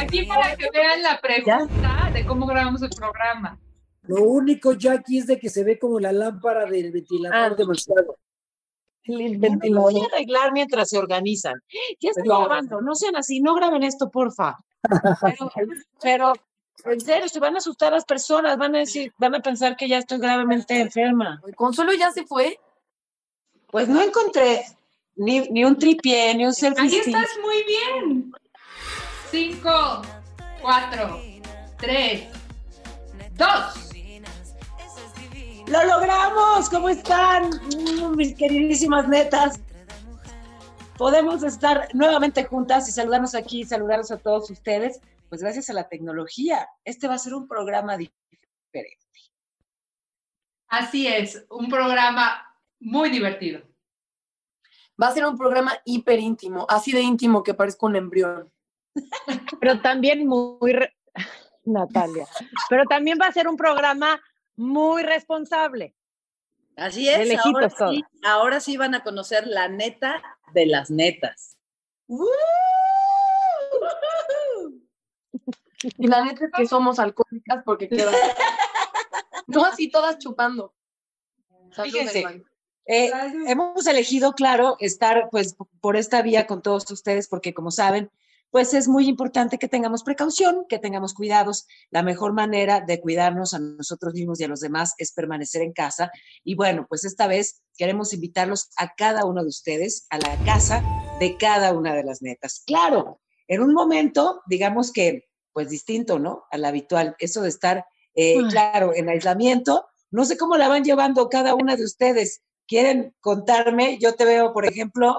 Aquí para que vean la pregunta de cómo grabamos el programa. Lo único, Jackie, es de que se ve como la lámpara del ventilador Ah. demasiado. El ventilador. Voy a arreglar mientras se organizan. Ya estoy Pero- grabando, no sean así, no graben esto, porfa. Pero, pero, en serio, se van a asustar las personas, van a decir, van a pensar que ya estoy gravemente enferma. ¿Consuelo ya se fue? Pues no encontré ni, ni un tripié, ni un selfie Ahí estás muy bien. Cinco, cuatro, tres, dos. ¡Lo logramos! ¿Cómo están? Mm, Mis queridísimas netas. Podemos estar nuevamente juntas y saludarnos aquí, saludarnos a todos ustedes. Pues gracias a la tecnología. Este va a ser un programa diferente. Así es, un programa muy divertido. Va a ser un programa hiper íntimo, así de íntimo que parezca un embrión. Pero también muy, re- Natalia, pero también va a ser un programa muy responsable. Así es, ahora sí, ahora sí van a conocer la neta de las netas. Y la neta es que somos alcohólicas porque quedan. No así todas chupando. Salud, Fíjense. Eh, hemos elegido, claro, estar pues por esta vía con todos ustedes porque como saben, pues es muy importante que tengamos precaución, que tengamos cuidados. La mejor manera de cuidarnos a nosotros mismos y a los demás es permanecer en casa. Y bueno, pues esta vez queremos invitarlos a cada uno de ustedes a la casa de cada una de las netas. Claro, en un momento, digamos que pues distinto, ¿no? Al habitual, eso de estar, eh, claro, en aislamiento. No sé cómo la van llevando cada una de ustedes. ¿Quieren contarme? Yo te veo, por ejemplo,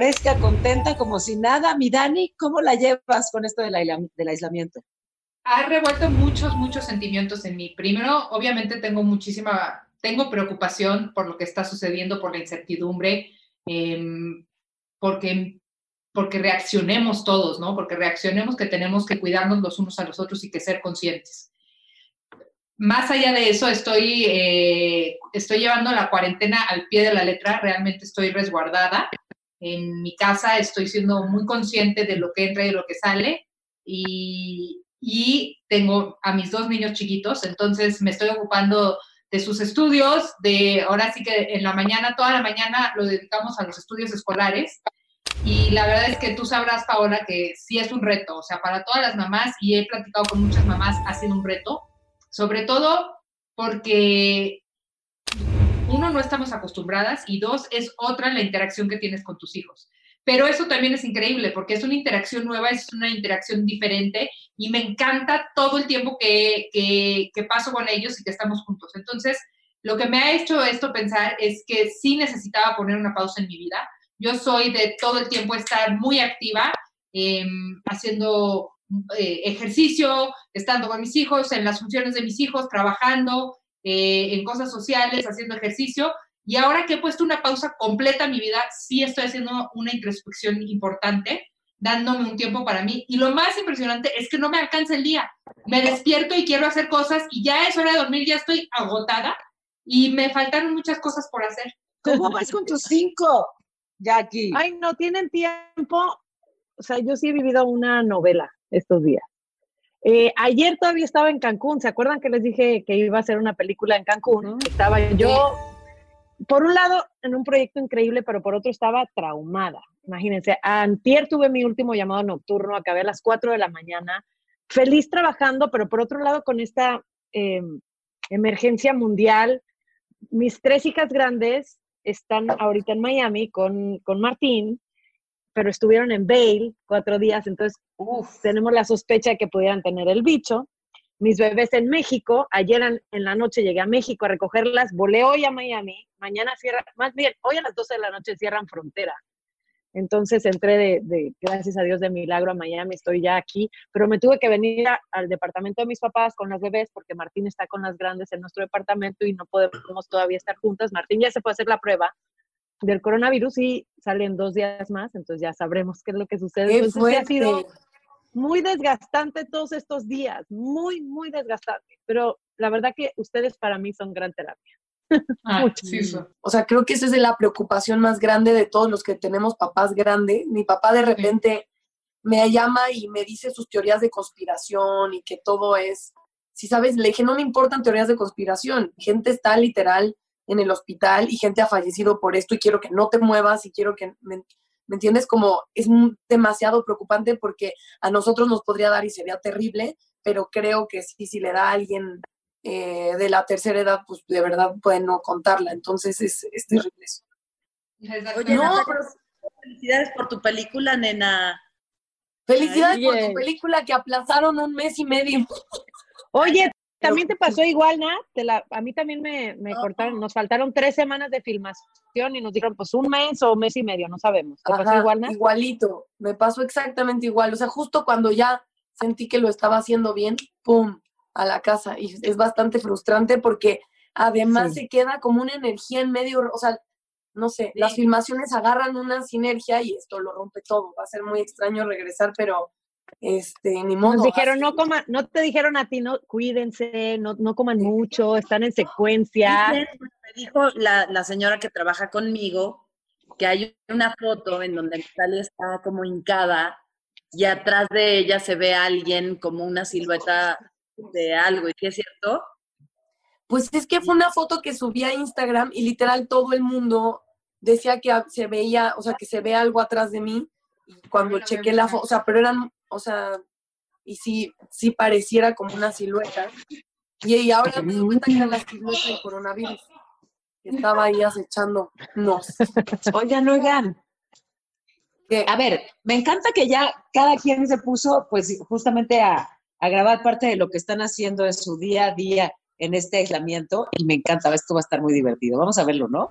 fresca, contenta, como si nada. Mi Dani, ¿cómo la llevas con esto del, aislam- del aislamiento? Ha revuelto muchos, muchos sentimientos en mí. Primero, obviamente tengo muchísima, tengo preocupación por lo que está sucediendo, por la incertidumbre, em, porque, porque reaccionemos todos, ¿no? Porque reaccionemos que tenemos que cuidarnos los unos a los otros y que ser conscientes. Más allá de eso, estoy, eh, estoy llevando la cuarentena al pie de la letra, realmente estoy resguardada. En mi casa estoy siendo muy consciente de lo que entra y de lo que sale y, y tengo a mis dos niños chiquitos, entonces me estoy ocupando de sus estudios, de ahora sí que en la mañana, toda la mañana lo dedicamos a los estudios escolares y la verdad es que tú sabrás, Paola, que sí es un reto, o sea, para todas las mamás y he platicado con muchas mamás, ha sido un reto, sobre todo porque no estamos acostumbradas y dos, es otra la interacción que tienes con tus hijos. Pero eso también es increíble porque es una interacción nueva, es una interacción diferente y me encanta todo el tiempo que, paso con ellos y que estamos juntos. Entonces, lo que me ha hecho esto pensar es que sí necesitaba poner una pausa en mi vida. Yo soy de todo el tiempo estar muy activa, eh, haciendo eh, ejercicio, estando con mis hijos, en las funciones de mis hijos, trabajando, eh, en cosas sociales, haciendo ejercicio. Y ahora que he puesto una pausa completa a mi vida, sí estoy haciendo una introspección importante, dándome un tiempo para mí. Y lo más impresionante es que no me alcanza el día. Me despierto y quiero hacer cosas y ya es hora de dormir, ya estoy agotada y me faltaron muchas cosas por hacer. ¿Cómo vas con tus cinco, Jackie? Ay, no tienen tiempo. O sea, yo sí he vivido una novela estos días. Eh, ayer todavía estaba en Cancún. ¿Se acuerdan que les dije que iba a hacer una película en Cancún? Estaba yo, por un lado, en un proyecto increíble, pero por otro estaba traumada. Imagínense, antier tuve mi último llamado nocturno, acabé a las 4 de la mañana, feliz trabajando, pero por otro lado con esta eh, emergencia mundial. Mis tres hijas grandes están ahorita en Miami con, con Martín, pero estuvieron en Vail cuatro días, entonces tenemos la sospecha de que pudieran tener el bicho. mis bebés en México. Ayer en, en la noche llegué a México a recogerlas, volé hoy a Miami, mañana cierra, más bien, hoy a las 12 de la noche cierran frontera. Entonces entré de, de, gracias a Dios, de milagro a Miami, estoy ya aquí, pero me tuve que venir a- al departamento de mis papás con las bebés porque Martín está con las grandes en nuestro departamento y no podemos todavía estar juntas. Martín ya se puede hacer la prueba del coronavirus y salen dos días más, entonces ya sabremos qué es lo que sucede. ¡Qué Entonces sí ha sido muy desgastante todos estos días, muy, muy desgastante, pero la verdad que ustedes para mí son gran terapia. Mucho. O sea, creo que esa es la preocupación más grande de todos los que tenemos papás grandes. Mi papá de repente me llama y me dice sus teorías de conspiración y que todo es, si sabes, le dije, no me importan teorías de conspiración. Gente está literal en el hospital y gente ha fallecido por esto y quiero que no te muevas y quiero que, ¿me, me entiendes? Como es demasiado preocupante porque a nosotros nos podría dar y sería terrible, pero creo que sí, si le da a alguien eh, de la tercera edad, pues de verdad puede no contarla. Entonces es, es terrible eso. Oye, No, Natalia, pero- felicidades por tu película, nena. Felicidades por tu película que aplazaron un mes y medio. Oye, ¿también te pasó igual, Nat? Te la- a mí también me, me cortaron, nos faltaron tres semanas de filmación y nos dijeron, pues un mes o mes y medio, no sabemos. ¿Te pasó igual, Nat? Igualito, me pasó exactamente igual. O sea, justo cuando ya sentí que lo estaba haciendo bien, ¡pum! a la casa. Y es bastante frustrante porque además Sí. se queda como una energía en medio, o sea, no sé, las filmaciones agarran una sinergia y esto lo rompe todo. Va a ser muy extraño regresar, pero este, ni modo. Nos dijeron, así- no coman, no te dijeron a ti, no, cuídense, no, no coman mucho, están en secuencia. Me dijo la, la señora que trabaja conmigo que hay una foto en donde Natalia está como hincada y atrás de ella se ve a alguien como una silueta de algo. ¿Y qué es cierto? Pues es que fue una foto que subí a Instagram y literal todo el mundo decía que se veía, o sea, que se ve algo atrás de mí. Y cuando chequé la foto, o sea, pero eran, o sea, y sí, sí pareciera como una silueta. Y, y ahora me doy cuenta que era la silueta del coronavirus. Que estaba ahí acechándonos. Oigan, oigan. A ver, me encanta que ya cada quien se puso, pues, justamente a, a grabar parte de lo que están haciendo en su día a día en este aislamiento y me encanta, esto va a estar muy divertido. Vamos a verlo, ¿no?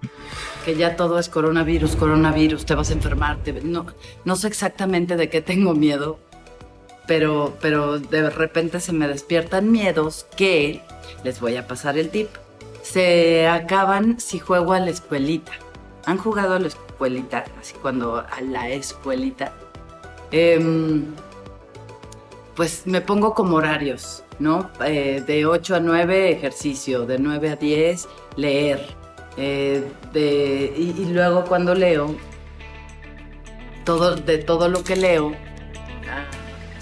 que ya todo es coronavirus, coronavirus, te vas a enfermar. te- no, no sé exactamente de qué tengo miedo, pero, pero de repente se me despiertan miedos que, les voy a pasar el tip, se acaban si juego a la escuelita. ¿Han jugado a la escuelita? Así cuando a la escuelita. Em, pues me pongo como horarios, ¿no? Eh, de 8 a 9 ejercicio, de 9 a 10 leer. eh, de, y, y luego cuando leo, todo, de todo lo que leo, ah,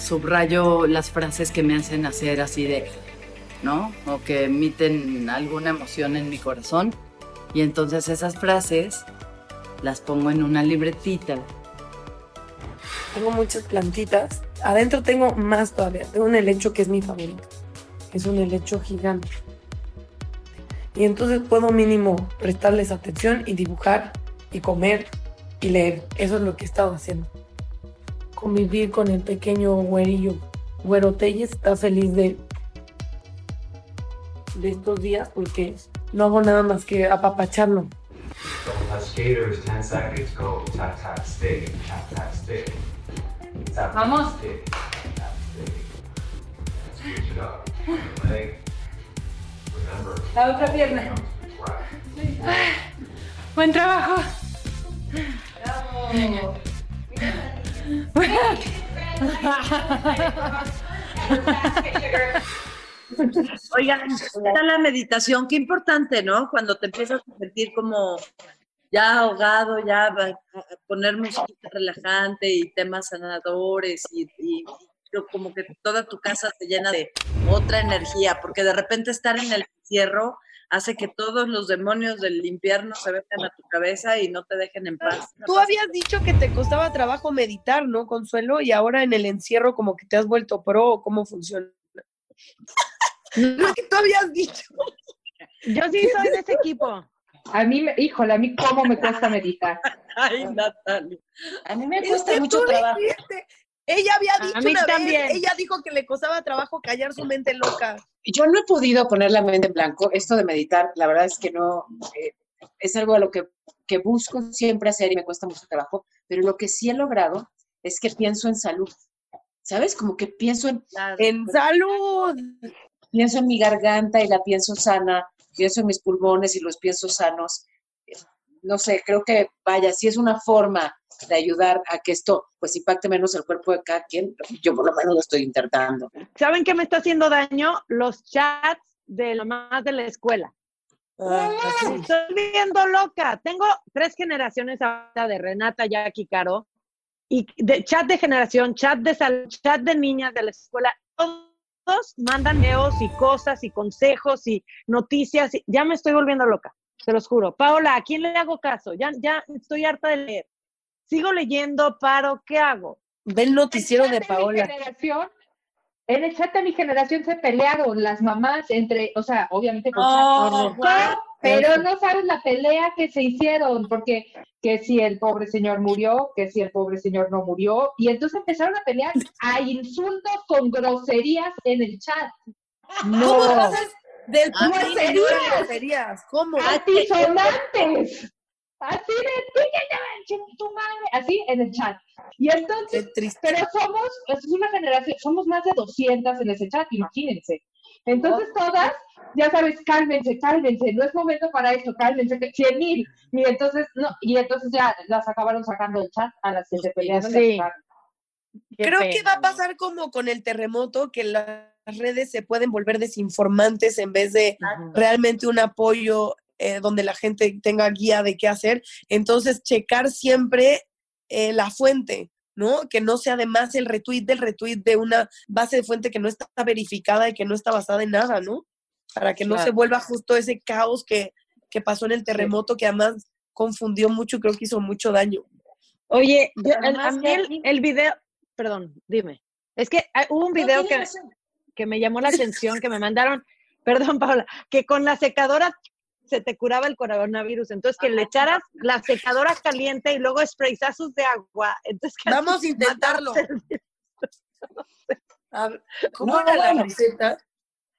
subrayo las frases que me hacen hacer así de, ¿no? O que emiten alguna emoción en mi corazón. Y entonces esas frases las pongo en una libretita Tengo muchas plantitas. Adentro tengo más todavía. Tengo un helecho que es mi favorito. Es un helecho gigante. Y entonces puedo mínimo prestarles atención y dibujar y comer y leer. Eso es lo que he estado haciendo. Convivir con el pequeño güerillo. Güero Telles está feliz de, de estos días porque no hago nada más que apapacharlo. Double touch skaters, 10 seconds, go, tap, tap, stick, tap, tap, stick. Tap, Vamos. La otra pierna. Buen trabajo. Oigan, está la meditación, qué importante, ¿no? Cuando te empiezas a sentir como ya ahogado, ya a poner música relajante y temas sanadores y- y como que toda tu casa se llena de otra energía, porque de repente estar en el encierro hace que todos los demonios del infierno se vengan a tu cabeza y no te dejen en paz. Tú habías dicho que te costaba trabajo meditar, ¿no, Consuelo? Y ahora en el encierro como que te has vuelto pro, ¿o ¿cómo funciona? Lo que tú habías dicho. Yo sí soy de ese equipo. A mí, me- híjole, a mí cómo me cuesta meditar. Ay, Natalia. A mí me Es cuesta mucho trabajo. dijiste, Ella había A dicho mí una también. vez, ella dijo que le costaba trabajo callar su mente loca. Yo no he podido poner la mente en blanco. Esto de meditar, la verdad es que no, eh, es algo a lo que, que busco siempre hacer y me cuesta mucho trabajo, pero lo que sí he logrado es que pienso en salud. ¿Sabes? Como que pienso en, en salud. Pienso en mi garganta y la pienso sana, pienso en mis pulmones y los pienso sanos. No sé, creo que, vaya, si es una forma de ayudar a que esto pues impacte menos el cuerpo de cada quien, yo por lo menos lo estoy intentando. ¿Saben qué me está haciendo daño? Los chats de lo más de la escuela. Estoy viendo loca. Tengo tres generaciones ahora de Renata, Jackie, Caro. Y de chat de generación, chat de salud, chat de niñas de la escuela. Todos mandan videos y cosas y consejos y noticias. y- ya me estoy volviendo loca, se los juro. Paola, ¿a quién le hago caso? Ya, ya estoy harta de leer. Sigo leyendo, paro, ¿qué hago? Ve el noticiero de Paola. generación, en el chat de mi generación se pelearon las mamás entre, o sea, obviamente con Oh, chat, wow. pero no sabes la pelea que se hicieron, porque que si el pobre señor murió, que si el pobre señor no murió, y entonces empezaron a pelear a insultos con groserías en el chat. No, ¿Cómo del groserías? ¿Cómo? Altisonantes. Así de, "Píquete, tu madre", así en el chat. Y entonces, pero somos, es una generación, somos más de 200 en ese chat, imagínense. Entonces todas, ya sabes, cálmense, cálmense, no es momento para esto, cálmense, que 100 mil. Y entonces, no, y entonces ya las acabaron sacando del chat a las que se pelearon. Sí. Creo que va a pasar como con el terremoto, que las redes se pueden volver desinformantes en vez de realmente un apoyo eh, donde la gente tenga guía de qué hacer. Entonces, checar siempre eh, la fuente, ¿no? Que no sea además el retweet del retweet de una base de fuente que no está verificada y que no está basada en nada, ¿no? Para que no se vuelva justo ese caos que, que pasó en el terremoto, que además confundió mucho y creo que hizo mucho daño. Oye, yo- el- a Además, mí el, el video, perdón, dime. Es que hay- hubo un video que, que me llamó la atención, que me mandaron, perdón, Paola, que con la secadora se te curaba el coronavirus. Entonces, que le echaras la secadora caliente y luego sprayazos de agua. Entonces, que Vamos a intentarlo. A ver, ¿Cómo No, era la receta?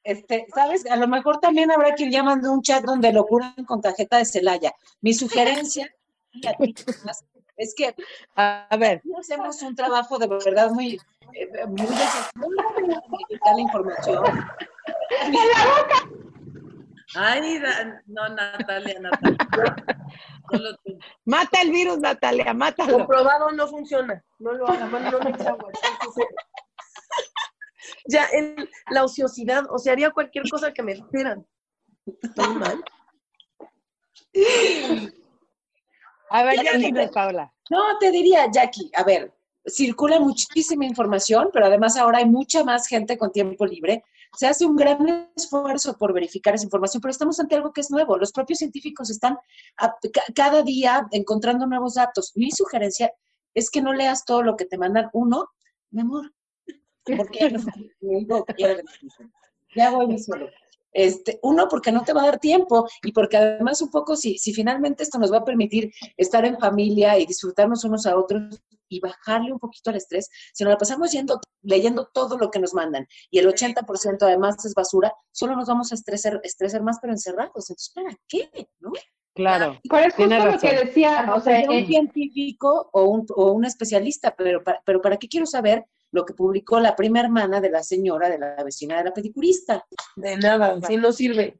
Este, ¿sabes? A lo mejor también habrá que ir llamando un chat donde lo curan con tarjeta de Celaya. Mi sugerencia y a ti, Tomás, es que a ver, hacemos un trabajo de verdad muy, eh, muy desesperado de verificar la información. Ay, no, Natalia, Natalia. Mata el virus, Natalia, mátalo. Comprobado no funciona. No lo haga, man, no me entonces, Ya, el- la ociosidad, o sea, haría cualquier cosa que me esperan. Estoy mal. A ver, ya Jackie, dime, Paola. No, te diría, Jackie, a ver, circula muchísima información, pero además ahora hay mucha más gente con tiempo libre. Se hace un gran esfuerzo por verificar esa información, pero estamos ante algo que es nuevo. Los propios científicos están a- cada día encontrando nuevos datos. Mi sugerencia es que no leas todo lo que te mandan. Uno, mi amor, porque ya voy mi solo. Este, uno, porque no te va a dar tiempo y porque además un poco si, si finalmente esto nos va a permitir estar en familia y disfrutarnos unos a otros y bajarle un poquito al estrés, si nos la pasamos yendo, leyendo todo lo que nos mandan y el 80% además es basura, solo nos vamos a estresar, estresar más pero encerrados. Entonces, ¿para qué? ¿No? Claro. Pero es justo tienes lo que decía, o sea, Sería un eh, científico o un, o un especialista, pero para, pero ¿para qué quiero saber lo que publicó la prima hermana de la señora, de la vecina de la pedicurista? De nada, si no sirve.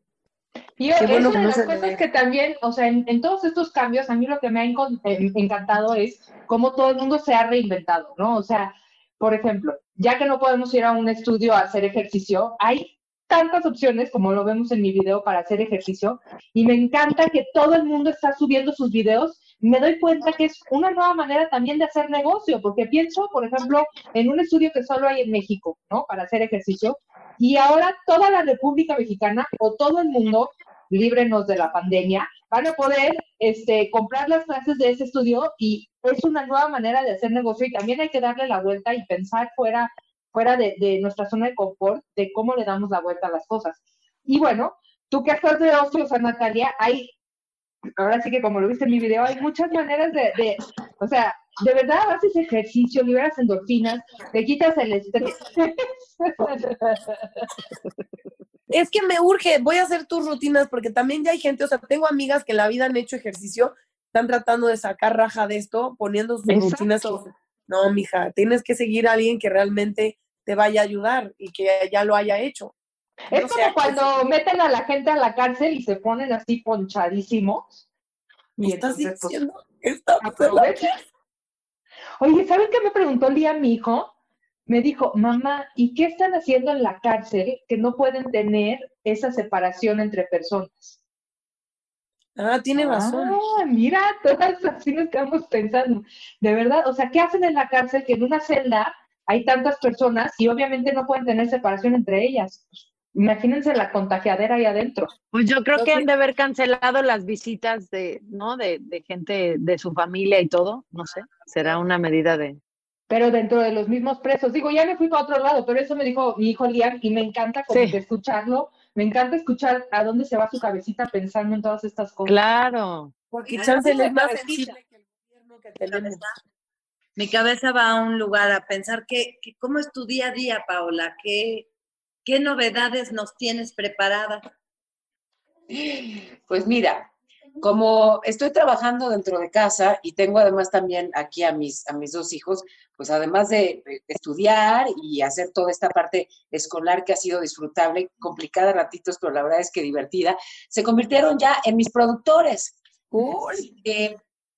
Y es bueno una que de no las se cosas que también, o sea, en, en todos estos cambios, a mí lo que me ha eh, encantado es cómo todo el mundo se ha reinventado, ¿no? O sea, por ejemplo, ya que no podemos ir a un estudio a hacer ejercicio, hay tantas opciones, como lo vemos en mi video, para hacer ejercicio, y me encanta que todo el mundo está subiendo sus videos. Me doy cuenta que es una nueva manera también de hacer negocio, porque pienso, por ejemplo, en un estudio que solo hay en México, ¿no? Para hacer ejercicio, y ahora toda la República Mexicana o todo el mundo, líbrenos de la pandemia, van a poder este, comprar las clases de ese estudio y es una nueva manera de hacer negocio y también hay que darle la vuelta y pensar fuera, fuera de, nuestra zona de confort de cómo le damos la vuelta a las cosas. Y bueno, tú que estás de ocio, Natalia, hay, ahora sí que como lo viste en mi video, hay muchas maneras de, de o sea, de verdad haces ejercicio, liberas endorfinas, te quitas el estrés. Es que me urge, voy a hacer tus rutinas porque también ya hay gente, o sea, tengo amigas que en la vida han hecho ejercicio, están tratando de sacar raja de esto, poniendo sus Exacto. rutinas. No, mija, tienes que seguir a alguien que realmente te vaya a ayudar y que ya lo haya hecho. Es No como sea cuando meten a la gente a la cárcel y se ponen así ponchadísimos. ¿Me Y estás entonces, pues, diciendo? Aprovecha. Oye, ¿saben qué me preguntó Lía, mi hijo? Me dijo, mamá, ¿y qué están haciendo en la cárcel que no pueden tener esa separación entre personas? Ah, tiene razón. Ah, mira, todas así nos quedamos pensando. De verdad, o sea, ¿qué hacen en la cárcel que en una celda hay tantas personas y obviamente no pueden tener separación entre ellas? Pues, imagínense la contagiadera ahí adentro. Pues yo creo que han de haber cancelado las visitas de, ¿no? De, de gente de su familia y todo, no sé, será una medida de... pero dentro de los mismos presos. Digo, ya me fui para otro lado, pero eso me dijo mi hijo Liam y me encanta como Sí. que escucharlo. Me encanta escuchar a dónde se va su cabecita pensando en todas estas cosas. Claro. Porque chance es más sensible que el gobierno que tenemos. Mi cabeza va a un lugar a pensar que, que cómo es tu día a día, Paola, qué, qué novedades nos tienes preparadas. Pues mira, como estoy trabajando dentro de casa y tengo además también aquí a mis, a mis dos hijos, pues además de, de estudiar y hacer toda esta parte escolar que ha sido disfrutable, complicada ratitos, pero la verdad es que divertida, se convirtieron ya en mis productores. Así que,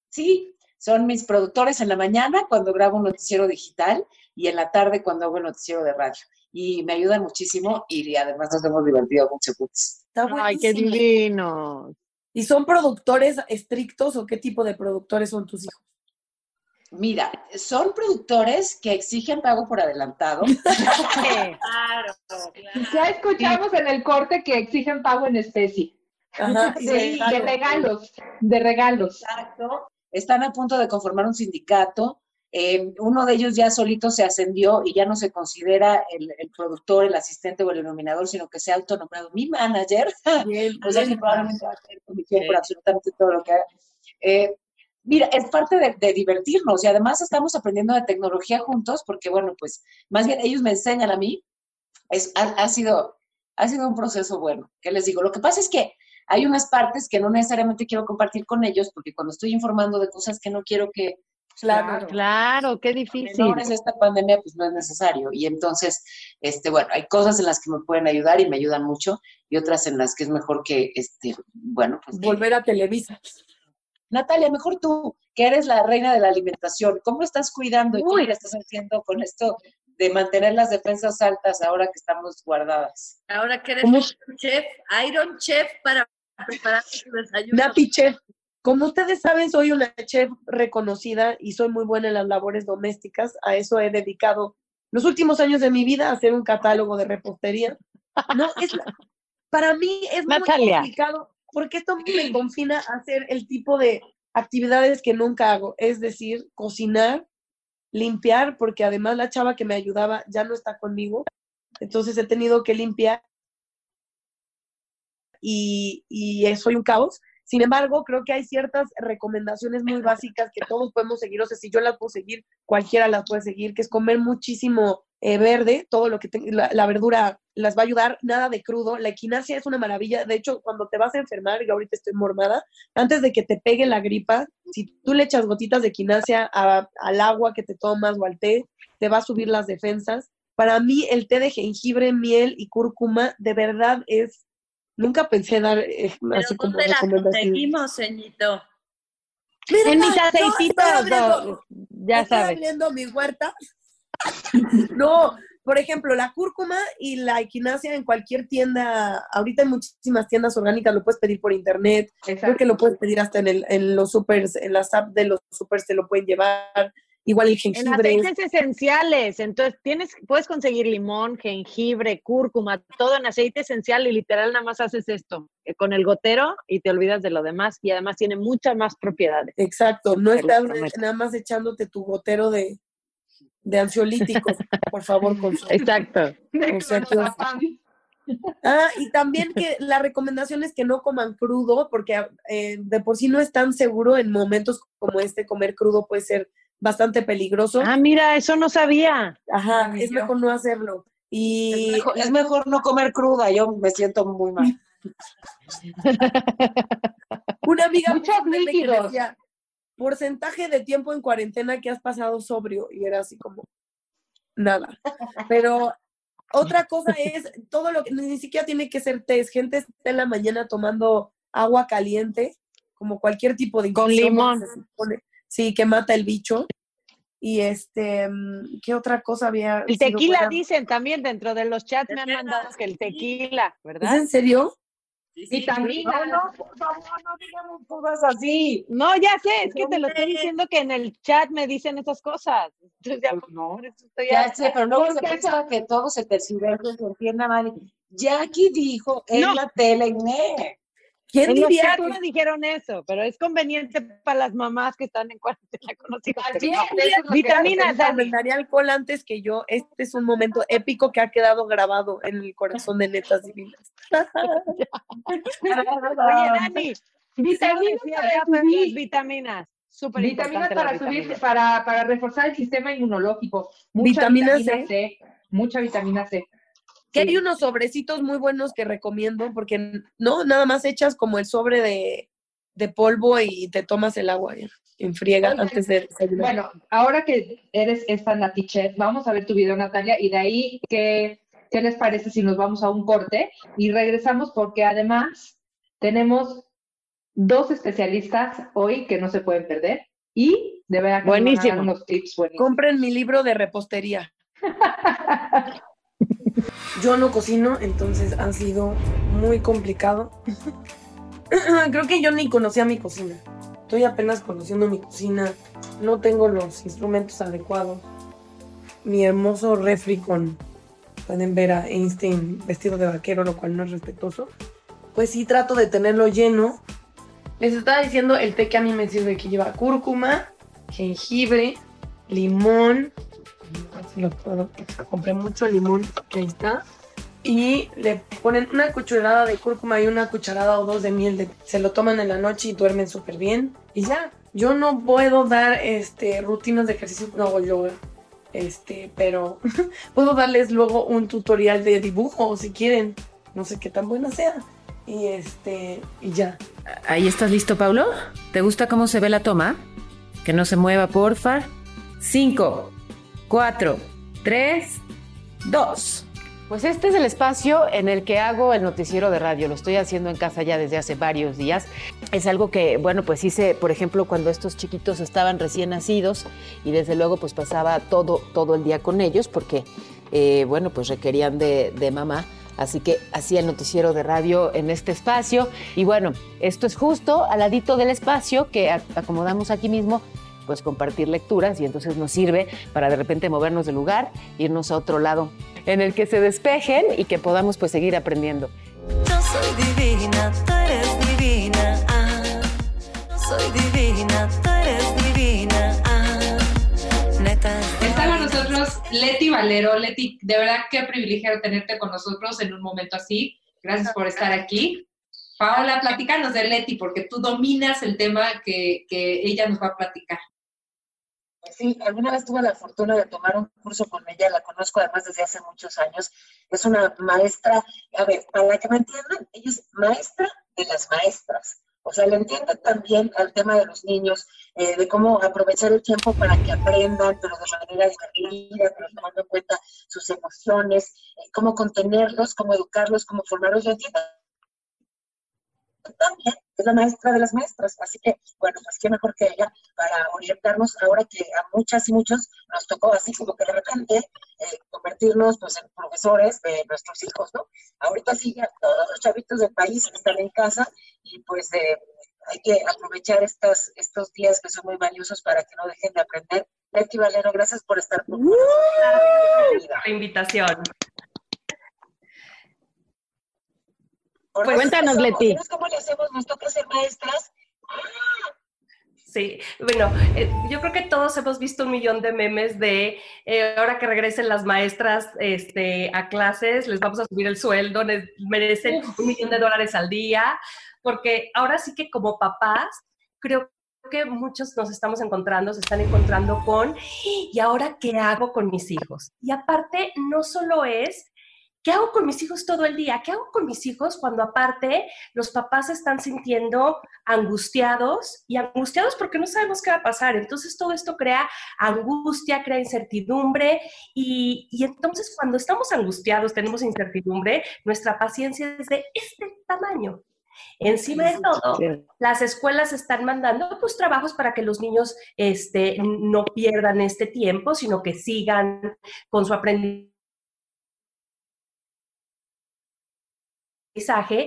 sí, son mis productores en la mañana cuando grabo un noticiero digital y en la tarde cuando hago el noticiero de radio. Y me ayudan muchísimo y además nos hemos divertido mucho. juntos. Está Ay, qué divino. ¿Y son productores estrictos o qué tipo de productores son tus hijos? Mira, son productores que exigen pago por adelantado. Claro, Ya escuchamos en el corte que exigen pago en especie. Ajá, Sí, sí, de regalos, de regalos. Exacto. Están a punto de conformar un sindicato. Eh, uno de ellos ya solito se ascendió y ya no se considera el, el productor, el asistente o el iluminador, sino que se ha autonombrado mi manager. o sea que probablemente va a tener comisión por absolutamente todo lo que haga. Eh, mira, es parte de, de divertirnos y además estamos aprendiendo de tecnología juntos porque, bueno, pues más bien ellos me enseñan a mí. Es, ha, ha sido, ha sido un proceso bueno. ¿Qué les digo? Lo que pasa es que hay unas partes que no necesariamente quiero compartir con ellos porque cuando estoy informando de cosas que no quiero que Claro. Claro, qué difícil. menores esta pandemia pues no es necesario y entonces este bueno hay cosas en las que me pueden ayudar y me ayudan mucho y otras en las que es mejor que este bueno pues que- Volver a Televisa. Natalia mejor tú que eres la reina de la alimentación cómo estás cuidando y cómo Uy. estás haciendo con esto de mantener las defensas altas ahora que estamos guardadas Ahora que eres ¿Cómo? un chef, Iron Chef para preparar tu desayuno. Napi Chef. Como ustedes saben, soy una chef reconocida y soy muy buena en las labores domésticas. A eso he dedicado los últimos años de mi vida a hacer un catálogo de repostería. No, es la- para mí es muy Natalia. complicado porque esto me confina a hacer el tipo de actividades que nunca hago, es decir, cocinar, limpiar, porque además la chava que me ayudaba ya no está conmigo, entonces he tenido que limpiar y, y eh, soy un caos. Sin embargo, creo que hay ciertas recomendaciones muy básicas que todos podemos seguir, o sea, si yo las puedo seguir, cualquiera las puede seguir, que es comer muchísimo eh, verde, todo lo que te- la, verdura las va a ayudar, nada de crudo. La equinacia es una maravilla. De hecho, cuando te vas a enfermar, yo ahorita estoy mormada, antes de que te pegue la gripa, si tú le echas gotitas de equinacia a- al agua que te tomas o al té, te va a subir las defensas. Para mí, el té de jengibre, miel y cúrcuma, de verdad es. Nunca pensé dar eh, Pero así como ¿dónde la conseguimos, ceñito? Mira, En mis aceititos, abriendo- do- ya estoy sabes. abriendo mi huerta. no, por ejemplo, la cúrcuma y la equinacia en cualquier tienda, ahorita hay muchísimas tiendas orgánicas, lo puedes pedir por internet, creo que lo puedes pedir hasta en, el, en los supers, en las apps de los supers te lo pueden llevar, igual el En jengibre. aceites esenciales, entonces tienes, puedes conseguir limón, jengibre, cúrcuma, todo en aceite esencial y literal nada más haces esto eh, con el gotero y te olvidas de lo demás y además tiene muchas más propiedades. Exacto, no Te estás nada más echándote tu gotero de, de ansiolíticos, por favor, con Exacto. Exacto. Ah, y también que la recomendación es que no coman crudo, porque eh, de por sí no es tan seguro en momentos como este comer crudo puede ser bastante peligroso. Ah, mira, eso no sabía. Ajá, es mejor no hacerlo. Y Es mejor, es mejor no comer cruda, yo me siento muy mal. Una amiga Muchos líquidos. decía, porcentaje de tiempo en cuarentena que has pasado sobrio. Y era así como, nada. Pero otra cosa es, todo lo que, ni siquiera tiene que ser test. Gente está en la mañana tomando agua caliente, como cualquier tipo de Con limón. Sí, que mata el bicho. Y este, mm, ¿qué otra cosa había? El tequila buena? dicen también dentro de los chats me han mandado que el tequila, ¿Es ¿verdad? en serio? Vitaminas. No, no, por favor, no digamos cosas así. No, ya sé, es que te lo estoy diciendo que en el chat me dicen esas cosas. Entonces ya, eso estoy Ya sé, pero luego se piensa que todo se tergiversa, se entienda mal. Jackie dijo en No. la tele, "Ne". ¿Quién En los diría que- me dijeron eso, pero es conveniente para las mamás que están en cuarentena con los hijos. Así pero no. es, eso es lo que Vitaminas. Dani. alcohol antes que yo. Este es un momento épico que ha quedado grabado en el corazón de netas divinas. Oye, Dani, Vitaminas para subir. vitaminas. Súper Vitaminas importante para subir, vitaminas. para, para reforzar el sistema inmunológico. Mucha Vitamina vitamina C. Mucha vitamina C. Que hay unos sobrecitos muy buenos que recomiendo porque no, nada más echas como el sobre de, de polvo y te tomas el agua ya, en friega Oigan, antes de desayunar. Bueno, ahora que eres esta Nati Chef, vamos a ver tu video, Natalia, y de ahí, ¿qué, ¿qué les parece si nos vamos a un corte y regresamos? Porque además tenemos dos especialistas hoy que no se pueden perder y de verdad que nos van a dar Buenísimo. unos tips buenísimos. Compren mi libro de repostería. Yo no cocino, entonces ha sido muy complicado. Creo que yo ni conocía mi cocina. Estoy apenas conociendo mi cocina. No tengo los instrumentos adecuados. Mi hermoso refri con... Pueden ver a Einstein vestido de vaquero, lo cual no es respetuoso. Pues sí, trato de tenerlo lleno. Les estaba diciendo el té que a mí me sirve, que lleva cúrcuma, jengibre, limón. Lo puedo- Compré mucho limón, que ahí está. Y le ponen una cucharada de cúrcuma y una cucharada o dos de miel. De, se lo toman en la noche y duermen súper bien. Y ya, yo no puedo dar este, rutinas de ejercicio, no hago yoga. Este, pero puedo darles luego un tutorial de dibujo si quieren. No sé qué tan buena sea. Y este, y ya. Ahí estás listo, Pablo. ¿Te gusta cómo se ve la toma? Que no se mueva, porfa. Cinco, cuatro, tres, dos. Pues este es el espacio en el que hago el noticiero de radio. Lo estoy haciendo en casa ya desde hace varios días. Es algo que, bueno, pues hice, por ejemplo, cuando estos chiquitos estaban recién nacidos y desde luego pues pasaba todo, todo el día con ellos porque, eh, bueno, pues requerían de, de mamá. Así que hacía el noticiero de radio en este espacio. Y bueno, esto es justo al ladito del espacio que acomodamos aquí mismo, pues compartir lecturas y entonces nos sirve para de repente movernos de lugar, irnos a otro lado en el que se despejen y que podamos pues seguir aprendiendo. Yo soy divina, tú eres divina. Ah, yo soy divina, tú eres divina. Ah, neta. Está con nosotros Leti Valero. Leti, de verdad qué privilegio tenerte con nosotros en un momento así. Gracias por estar aquí. Paola, platícanos de Leti, porque tú dominas el tema que, que ella nos va a platicar. Sí, alguna vez tuve la fortuna de tomar un curso con ella, la conozco además desde hace muchos años. Es una maestra, a ver, para que me entiendan, ella es maestra de las maestras. O sea, le entiende también al tema de los niños, eh, de cómo aprovechar el tiempo para que aprendan, pero de manera divertida, pero tomando en cuenta sus emociones, eh, cómo contenerlos, cómo educarlos, cómo formarlos. Yo entiendo también es la maestra de las maestras. Así que, bueno, pues qué mejor que ella para orientarnos ahora que a muchas y muchos nos tocó así como que de repente eh, convertirnos pues en profesores de nuestros hijos, ¿no? Ahorita sí ya todos los chavitos del país están en casa y pues eh, hay que aprovechar estas, estos días que son muy valiosos para que no dejen de aprender. Leti Valero, gracias por estar con nosotros. la invitación. Ahora sí, Cuéntanos, ¿cómo- Leti. ¿sabes ¿Cómo le hacemos? Nos toca ser maestras. Sí, bueno, eh, yo creo que todos hemos visto un millón de memes de eh, ahora que regresen las maestras este, a clases, les vamos a subir el sueldo, les merecen un millón de dólares al día, porque ahora sí que como papás, creo que muchos nos estamos encontrando, se están encontrando con, ¿y ahora qué hago con mis hijos? Y aparte, no solo es ¿Qué hago con mis hijos todo el día? ¿Qué hago con mis hijos cuando aparte los papás están sintiendo angustiados y angustiados porque no sabemos qué va a pasar? Entonces todo esto crea angustia, crea incertidumbre y, y entonces cuando estamos angustiados, tenemos incertidumbre, nuestra paciencia es de este tamaño. Encima de todo, las escuelas están mandando pues trabajos para que los niños este, no pierdan este tiempo, sino que sigan con su aprendizaje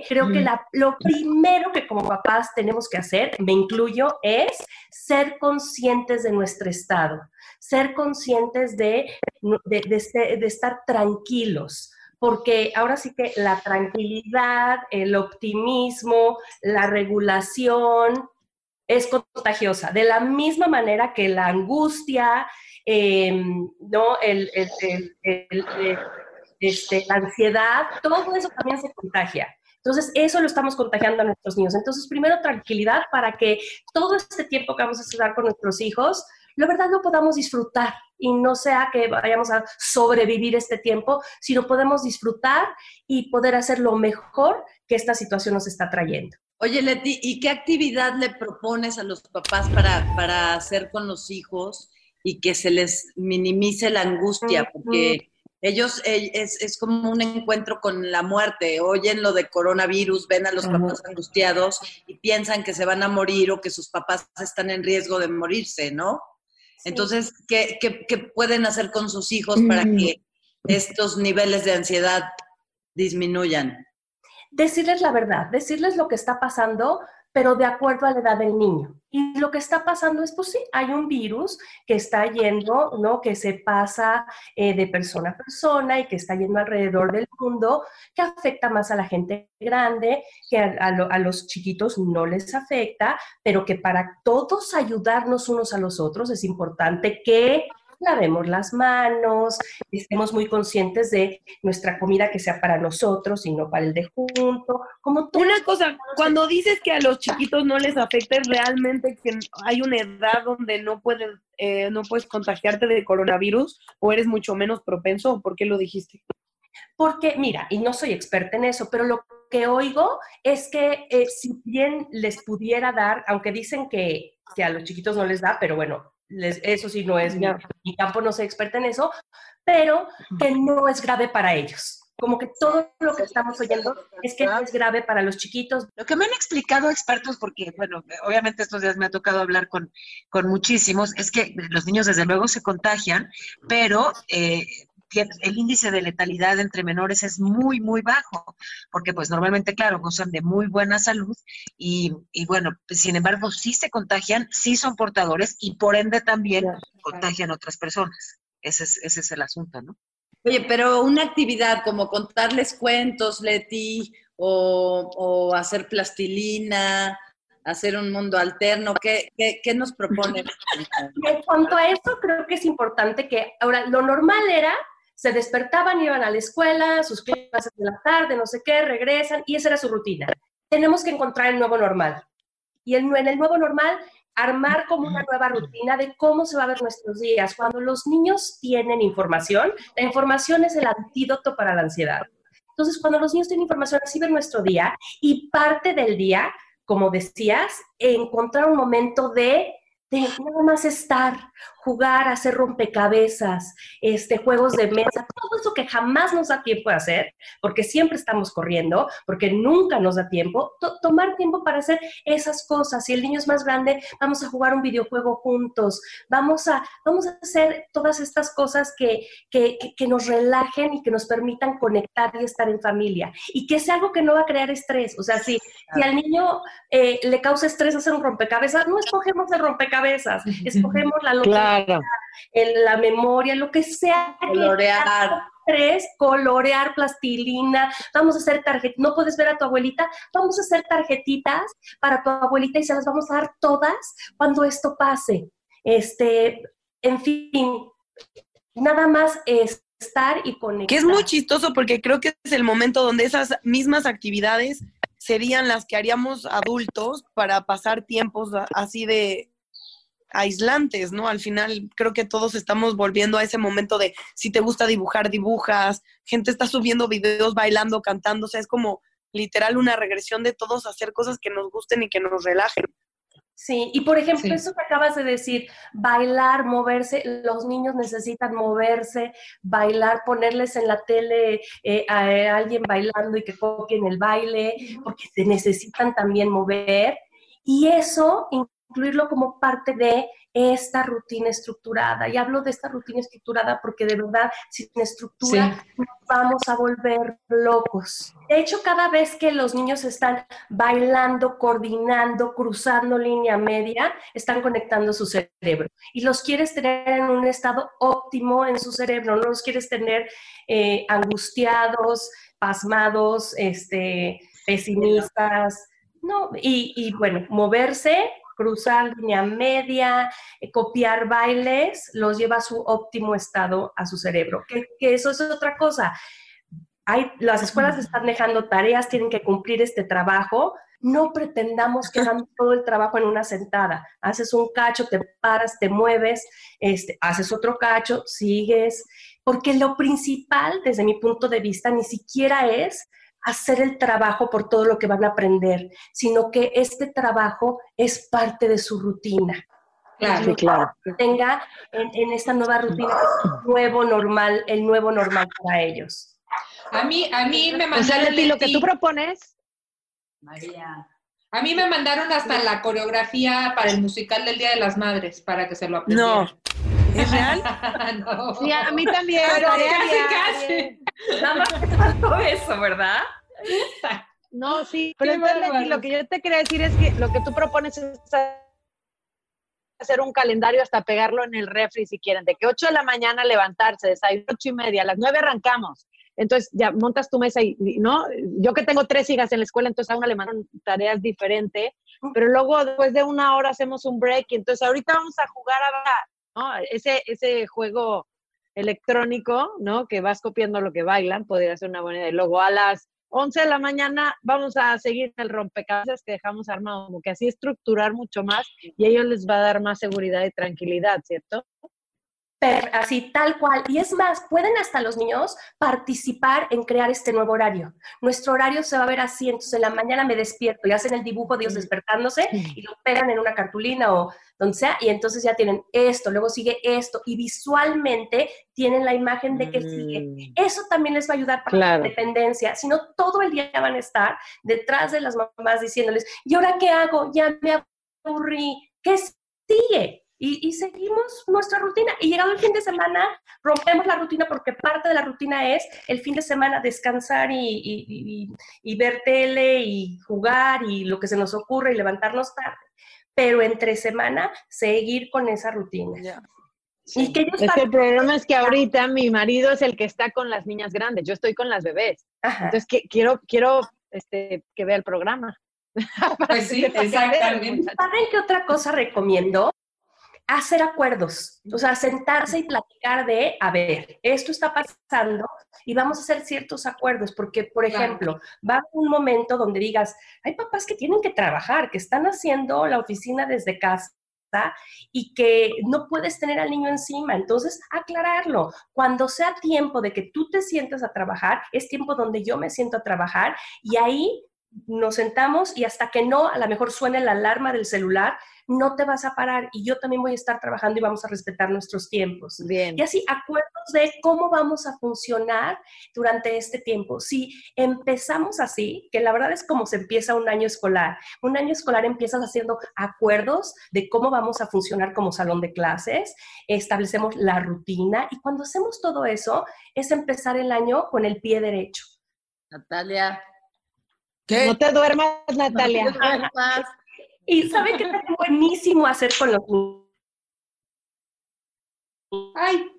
creo que Mm. la- lo primero que como papás tenemos que hacer, me incluyo, es ser conscientes de nuestro estado, ser conscientes de, de, de este- de estar tranquilos. Porque ahora sí que la tranquilidad, el optimismo, la regulación es contagiosa. De la misma manera que la angustia, em, ¿no? el, el- el- el- el- este, la ansiedad, todo eso también se contagia. Entonces, eso lo estamos contagiando a nuestros niños. Entonces, primero, tranquilidad para que todo este tiempo que vamos a estar con nuestros hijos, la verdad lo podamos disfrutar y no sea que vayamos a sobrevivir este tiempo, sino podemos disfrutar y poder hacer lo mejor que esta situación nos está trayendo. Oye, Leti, ¿y qué actividad le propones a los papás para, para hacer con los hijos y que se les minimice la angustia? Porque ellos eh, es, es como un encuentro con la muerte, oyen lo de coronavirus, ven a los papás angustiados y piensan que se van a morir o que sus papás están en riesgo de morirse, ¿no? Entonces, ¿qué, qué, qué pueden hacer con sus hijos para Mm. que estos niveles de ansiedad disminuyan? decirles la verdad, decirles lo que está pasando, pero de acuerdo a la edad del niño. Y lo que está pasando es, pues sí, hay un virus que está yendo, ¿no? Que se pasa eh, de persona a persona y que está yendo alrededor del mundo, que afecta más a la gente grande, que a, a lo- a los chiquitos no les afecta, pero que para todos ayudarnos unos a los otros es importante que lavemos las manos, estemos muy conscientes de nuestra comida que sea para nosotros y no para el de junto. Como Una cosa, cuando dices que a los chiquitos no les afecta, es realmente que hay una edad donde no puedes, eh, no puedes contagiarte de coronavirus o eres mucho menos propenso, ¿o por qué lo dijiste? Porque, mira, y no soy experta en eso, pero lo que oigo es que eh, si bien les pudiera dar, aunque dicen que, que a los chiquitos no les da, pero bueno, les- eso sí no es mi, mi campo, no soy experta en eso, pero que no es grave para ellos. Como que todo lo que estamos oyendo es que no es grave para los chiquitos. Lo que me han explicado expertos, porque, bueno, obviamente estos días me ha tocado hablar con, con muchísimos, es que los niños desde luego se contagian, pero eh, el índice de letalidad entre menores es muy, muy bajo, porque pues normalmente, claro, gozan de muy buena salud y, y bueno, pues, sin embargo, sí se contagian, sí son portadores y por ende también contagian a otras personas. Ese es, ese es el asunto, ¿no? Oye, pero una actividad como contarles cuentos, Leti, o, o hacer plastilina, hacer un mundo alterno, ¿qué, qué, qué nos proponen? En cuanto a eso, creo que es importante que ahora lo normal era, se despertaban, iban a la escuela, sus clases de la tarde, no sé qué, regresan y esa era su rutina. Tenemos que encontrar el nuevo normal. Y el- en el nuevo normal, armar como una nueva rutina de cómo se va a ver nuestros días. Cuando los niños tienen información, la información es el antídoto para la ansiedad. Entonces, cuando los niños tienen información, ven nuestro día y parte del día, como decías, encontrar un momento de, de nada más estar, jugar, hacer rompecabezas, este, juegos de mesa, todo eso que jamás nos da tiempo de hacer, porque siempre estamos corriendo, porque nunca nos da tiempo, to- tomar tiempo para hacer esas cosas. Si el niño es más grande, vamos a jugar un videojuego juntos, vamos a, vamos a hacer todas estas cosas que, que, que- que nos relajen y que nos permitan conectar y estar en familia. Y que sea algo que no va a crear estrés. O sea, si, si al niño eh, le causa estrés hacer un rompecabezas, no escogemos el rompecabezas, escogemos la lotería, Claro. En la memoria, lo que sea. Colorear. Estrés, colorear, plastilina, vamos a hacer tarjetitas, no puedes ver a tu abuelita, vamos a hacer tarjetitas para tu abuelita y se las vamos a dar todas cuando esto pase. Este, en fin, nada más es estar y conectar. Que es muy chistoso porque creo que es el momento donde esas mismas actividades serían las que haríamos adultos para pasar tiempos así de, aislantes, ¿no? Al final creo que todos estamos volviendo a ese momento de si te gusta dibujar, dibujas, gente está subiendo videos bailando, cantando, o sea, es como literal una regresión de todos hacer cosas que nos gusten y que nos relajen. Sí, y por ejemplo, eso que acabas de decir, bailar, moverse, los niños necesitan moverse, bailar, ponerles en la tele eh, a alguien bailando y que copien el baile, porque se necesitan también mover. Y eso, incluirlo como parte de esta rutina estructurada. Y hablo de esta rutina estructurada porque de verdad, sin estructura, nos vamos a volver locos. De hecho, cada vez que los niños están bailando, coordinando, cruzando línea media, están conectando su cerebro. Y los quieres tener en un estado óptimo en su cerebro, no los quieres tener eh, angustiados, pasmados, este, pesimistas. No, y, y bueno, moverse cruzar línea media, eh, copiar bailes, los lleva a su óptimo estado a su cerebro. Que, eso es otra cosa. Hay, las escuelas están dejando tareas, tienen que cumplir este trabajo. No pretendamos que hagan todo el trabajo en una sentada. Haces un cacho, te paras, te mueves, este, haces otro cacho, sigues. Porque lo principal, desde mi punto de vista, ni siquiera es hacer el trabajo por todo lo que van a aprender, sino que este trabajo es parte de su rutina. Claro, claro. Que tenga en, esta nueva rutina el nuevo normal, el nuevo normal para ellos. A mí, a mí me mandaron. O sea, Leti, lo que tú propones. María. A mí me mandaron hasta la coreografía para el musical del Día de las Madres, para que se lo aprendieran. No. ¿Es real? no. Sí, a mí también. Pero tarea casi, casi. Nada más te faltó eso, ¿verdad? No, sí, pero entonces, lo que yo te quería decir es que lo que tú propones es hacer un calendario hasta pegarlo en el refri si quieren, de que 8 de la mañana levantarse, desayuno 8 y media, a las 9 arrancamos. Entonces ya montas tu mesa y, y, ¿no? Yo que tengo tres hijas en la escuela, entonces a una le mandan tareas diferentes, pero luego después de una hora hacemos un break y entonces ahorita vamos a jugar a, ¿no? Ese, ese juego electrónico, ¿no? Que vas copiando lo que bailan, podría ser una buena idea. Y luego a las 11 de la mañana vamos a seguir el rompecabezas que dejamos armado, como que así estructurar mucho más y a ellos les va a dar más seguridad y tranquilidad, ¿cierto? Así, tal cual. Y es más, pueden hasta los niños participar en crear este nuevo horario. Nuestro horario se va a ver así, entonces en la mañana me despierto y hacen el dibujo de ellos despertándose y lo pegan en una cartulina o donde sea, y entonces ya tienen esto, luego sigue esto, y visualmente tienen la imagen de que sigue. Eso también les va a ayudar para Claro. la independencia, si no todo el día van a estar detrás de las mamás diciéndoles, ¿y ahora qué hago? Ya me aburrí, ¿qué sigue? Y, y seguimos nuestra rutina. Y llegado el fin de semana, rompemos la rutina porque parte de la rutina es el fin de semana descansar y, y- y- y ver tele y jugar y lo que se nos ocurre y levantarnos tarde. Pero entre semana, seguir con esa rutina. Y que ellos Es que el problema es que ahorita mi marido es el que está con las niñas grandes, yo estoy con las bebés. Entonces que, quiero, quiero este, que vea el programa. Pues sí, exactamente. ¿Saben qué otra cosa recomiendo? Hacer acuerdos, o sea, sentarse y platicar de, a ver, esto está pasando y vamos a hacer ciertos acuerdos, porque, por Claro. ejemplo, va un momento donde digas, hay papás que tienen que trabajar, que están haciendo la oficina desde casa y que no puedes tener al niño encima. Entonces, aclararlo. Cuando sea tiempo de que tú te sientas a trabajar, es tiempo donde yo me siento a trabajar y ahí nos sentamos y hasta que no, a lo mejor suene la alarma del celular, no te vas a parar y yo también voy a estar trabajando y vamos a respetar nuestros tiempos. Bien. Y así, acuerdos de cómo vamos a funcionar durante este tiempo. Si empezamos así, que la verdad es como se empieza un año escolar. Un año escolar empiezas haciendo acuerdos de cómo vamos a funcionar como salón de clases, establecemos la rutina y cuando hacemos todo eso es empezar el año con el pie derecho. Natalia. No te duermas, Natalia. No te duermas. Y ¿saben qué es buenísimo hacer con los niños? Ay.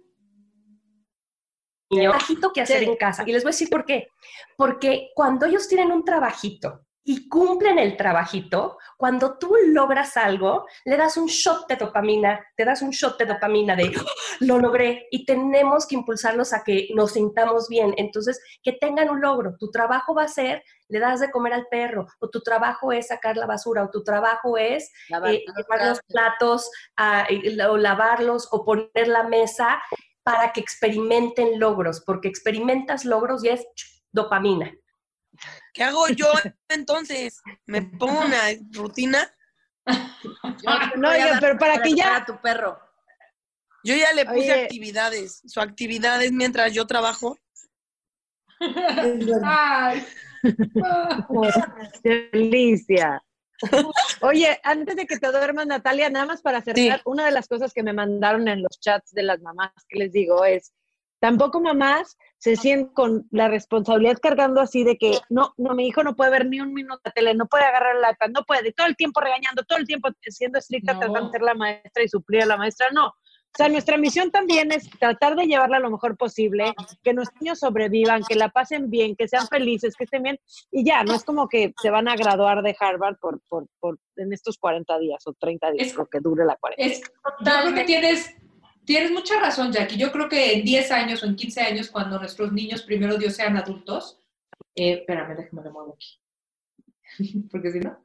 Trabajito que hacer en casa. Y les voy a decir por qué. Porque cuando ellos tienen un trabajito y cumplen el trabajito, cuando tú logras algo, le das un shot de dopamina, te das un shot de dopamina de "Oh, lo logré y tenemos que impulsarlos a que nos sintamos bien. Entonces, que tengan un logro. Tu trabajo va a ser, le das de comer al perro, o tu trabajo es sacar la basura, o tu trabajo es Lavar eh, los llevar los platos, a- y- o lavarlos, o poner la mesa para que experimenten logros, porque experimentas logros y es dopamina. ¿Qué hago yo entonces? ¿Me pongo una rutina? No, oigan, pero para que ya- A tu perro. Yo ya le puse Oye. actividades. Su actividad es mientras yo trabajo. Ay. Delicia. Oye, antes de que te duermas, Natalia, nada más para cerrar, una de las cosas que me mandaron en los chats de las mamás que les digo es, tampoco mamás se sienten con la responsabilidad cargando así de que no, no, mi hijo no puede ver ni un minuto de tele, no puede agarrar el iPad, no puede, todo el tiempo regañando, todo el tiempo siendo estricta, tratando de ser la maestra y suplir a la maestra, no. O sea, nuestra misión también es tratar de llevarla lo mejor posible, que nuestros niños sobrevivan, que la pasen bien, que sean felices, que estén bien, y ya, no es como que se van a graduar de Harvard por, por, por en estos 40 días o 30 días, lo que dure la cuarentena. Es, tienes, tienes mucha razón, Jackie. Yo creo que en 10 años o en 15 años, cuando nuestros niños, primero Dios, sean adultos, eh, espérame, déjame lo muevo aquí. Porque si no.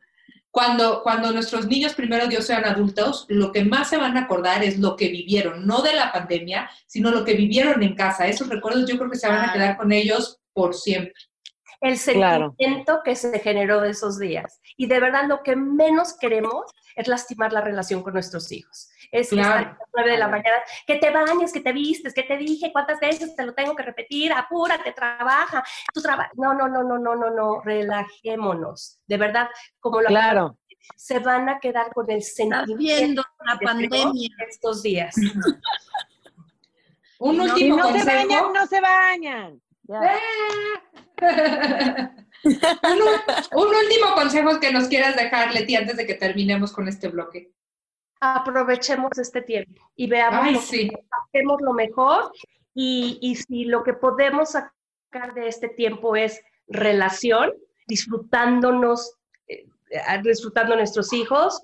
Cuando, cuando nuestros niños, primero Dios, sean adultos, lo que más se van a acordar es lo que vivieron, no de la pandemia, sino lo que vivieron en casa. Esos recuerdos yo creo que se van a quedar con ellos por siempre. el Claro. sentimiento que se generó de esos días. Y de verdad lo que menos queremos es lastimar la relación con nuestros hijos. Es Claro. estar a las 9 de la mañana, que te bañes, que te vistes, que te dije cuántas veces te lo tengo que repetir, apúrate, trabaja, tu trabajo. No, no, no, no, no, no, no, relajémonos. De verdad, como lo Claro. se van a quedar con el sentimiento viendo la de pandemia. estos días. Un último no se consejo. bañan, no se bañan. Un, un último consejo que nos quieras dejar, Leti, antes de que terminemos con este bloque. Aprovechemos este tiempo y veamos Ay, lo, sí. saquemos lo mejor y, y si lo que podemos sacar de este tiempo es relación, disfrutándonos, eh, disfrutando a nuestros hijos,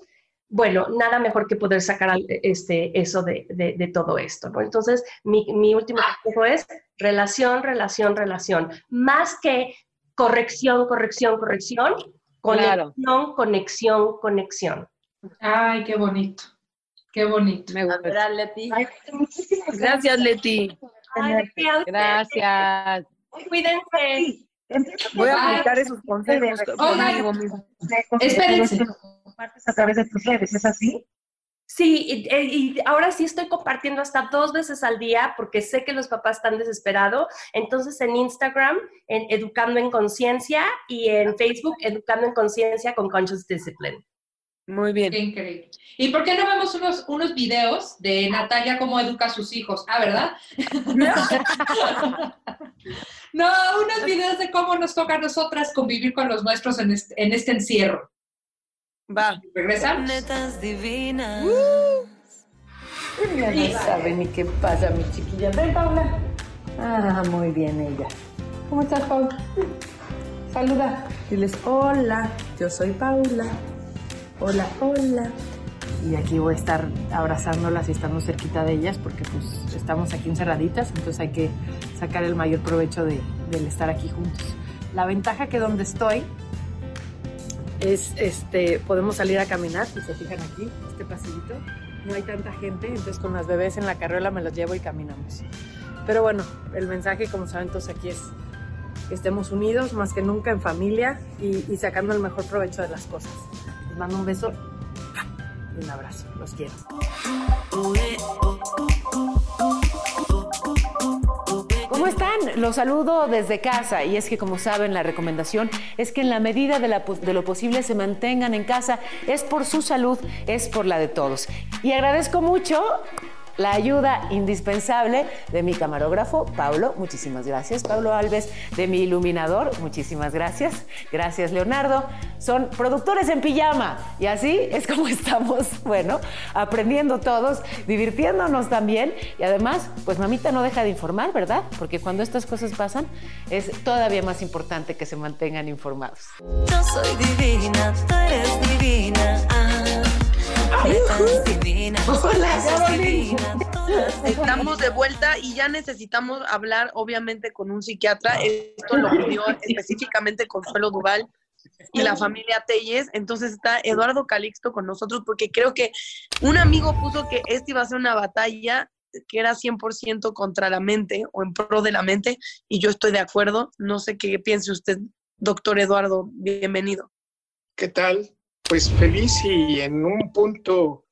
bueno, nada mejor que poder sacar al- este, eso de, de- de todo esto, ¿no? Entonces, mi, mi último consejo es relación, relación, relación. Más que corrección, corrección, corrección, Claro. conexión, conexión, conexión. Ay, qué bonito. Qué bonito. Me gusta. Leti. Gracias, Leti. Ay, ¿de qué a ustedes? Gracias. Cuídense. Voy a aplicar esos consejos. Espérense. compartes a través de tus redes, ¿es así? Sí, y, y ahora sí estoy compartiendo hasta dos veces al día porque sé que los papás están desesperados. Entonces en Instagram, en Educando en Conciencia y en Facebook, Educando en Conciencia con Conscious Discipline. Muy bien. Qué increíble. ¿Y por qué no vemos unos, unos videos de Natalia cómo educa a sus hijos? Ah, ¿verdad? no, unos videos de cómo nos toca a nosotras convivir con los nuestros en este, en este encierro. Va. ¿Regresamos? Netas divinas. No sabe ni qué pasa, mi chiquilla. Ven, Paula. Ah, muy bien ella. ¿Cómo estás, Paula? Saluda. Diles, hola, yo soy Paula. Hola, hola. Y aquí voy a estar abrazándolas y estando cerquita de ellas porque pues estamos aquí encerraditas, entonces hay que sacar el mayor provecho de, del estar aquí juntos. La ventaja que donde estoy es, este, podemos salir a caminar, si se fijan aquí, este pasillito, no hay tanta gente, entonces con las bebés en la carriola me los llevo y caminamos. Pero bueno, el mensaje, como saben todos aquí es que estemos unidos más que nunca en familia y, y sacando el mejor provecho de las cosas. Mando un beso y un abrazo, los quiero. ¿Cómo están? Los saludo desde casa y es que como saben la recomendación es que en la medida de lo posible se mantengan en casa, es por su salud, es por la de todos. Y agradezco mucho la ayuda indispensable de mi camarógrafo, Pablo. Muchísimas gracias. Pablo Alves, de mi iluminador. Muchísimas gracias. Gracias, Leonardo. Son productores en pijama. Y así es como estamos, bueno, aprendiendo todos, divirtiéndonos también. Y además, pues mamita no deja de informar, ¿verdad? Porque cuando estas cosas pasan, es todavía más importante que se mantengan informados. Yo soy divina, tú eres divina. Ah, Estamos de vuelta y ya necesitamos hablar, obviamente, con un psiquiatra. Esto lo pidió específicamente Consuelo Duval y la familia Telles. Entonces está Eduardo Calixto con nosotros porque creo que un amigo puso que esta iba a ser una batalla que era 100% contra la mente o en pro de la mente y yo estoy de acuerdo. No sé qué piense usted, doctor Eduardo. Bienvenido. ¿Qué tal? Pues feliz y en un punto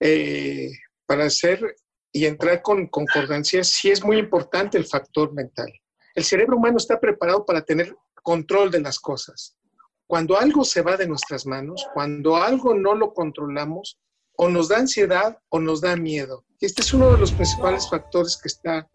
eh, para hacer y entrar con concordancia, sí es muy importante el factor mental. El cerebro humano está preparado para tener control de las cosas. Cuando algo se va de nuestras manos, cuando algo no lo controlamos, o nos da ansiedad o nos da miedo. Este es uno de los principales factores que está,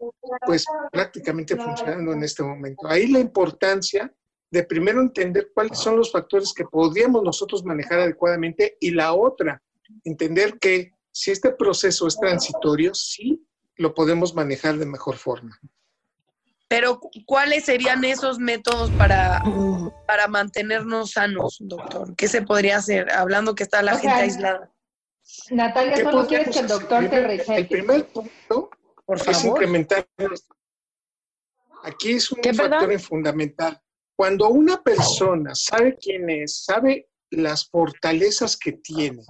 pues, prácticamente funcionando en este momento. Ahí la importancia de primero entender cuáles son los factores que podríamos nosotros manejar adecuadamente y la otra, entender que si este proceso es transitorio, sí lo podemos manejar de mejor forma. Pero, ¿cuáles serían esos métodos para, para mantenernos sanos, doctor? ¿Qué se podría hacer? Hablando que está la O gente sea, aislada. Natalia, ¿Qué solo quieres que el doctor te hacer? recete. El primer punto Por es favor. incrementar. Aquí es un ¿Qué, factor perdón? fundamental. Cuando una persona sabe quién es, sabe las fortalezas que tiene,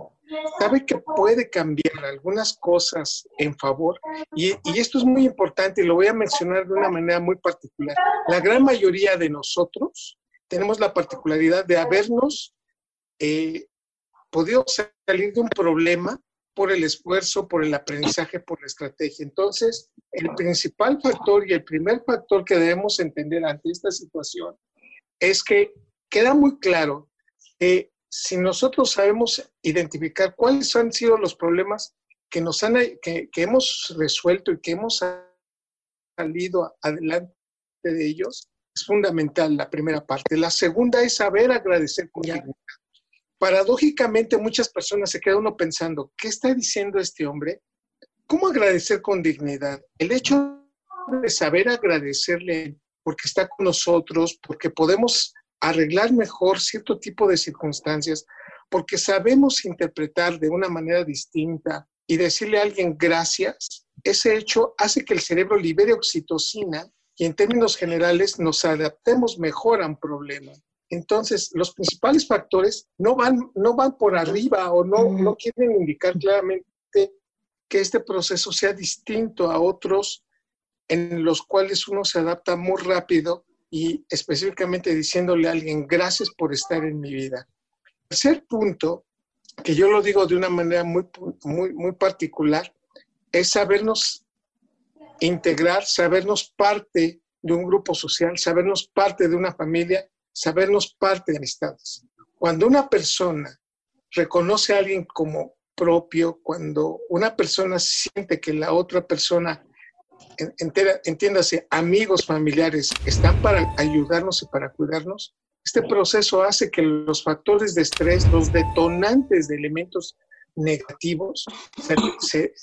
sabe que puede cambiar algunas cosas en favor, y, y esto es muy importante y lo voy a mencionar de una manera muy particular. La gran mayoría de nosotros tenemos la particularidad de habernos eh, podido salir de un problema por el esfuerzo, por el aprendizaje, por la estrategia. Entonces, el principal factor y el primer factor que debemos entender ante esta situación es que queda muy claro que si nosotros sabemos identificar cuáles han sido los problemas que, nos han, que, que hemos resuelto y que hemos salido adelante de ellos, es fundamental la primera parte. La segunda es saber agradecer con dignidad paradójicamente muchas personas se queda uno pensando, ¿qué está diciendo este hombre? ¿Cómo agradecer con dignidad? El hecho de saber agradecerle porque está con nosotros, porque podemos arreglar mejor cierto tipo de circunstancias, porque sabemos interpretar de una manera distinta y decirle a alguien gracias, ese hecho hace que el cerebro libere oxitocina y en términos generales nos adaptemos mejor a un problema. Entonces, los principales factores no van, no van por arriba o no, no quieren indicar claramente que este proceso sea distinto a otros en los cuales uno se adapta muy rápido y específicamente diciéndole a alguien, gracias por estar en mi vida. Tercer punto, que yo lo digo de una manera muy, muy, muy particular, es sabernos integrar, sabernos parte de un grupo social, sabernos parte de una familia, sabernos parte de amistades. Cuando una persona reconoce a alguien como propio, cuando una persona siente que la otra persona, entera, entiéndase, amigos, familiares, están para ayudarnos y para cuidarnos, este proceso hace que los factores de estrés, los detonantes de elementos negativos, se, se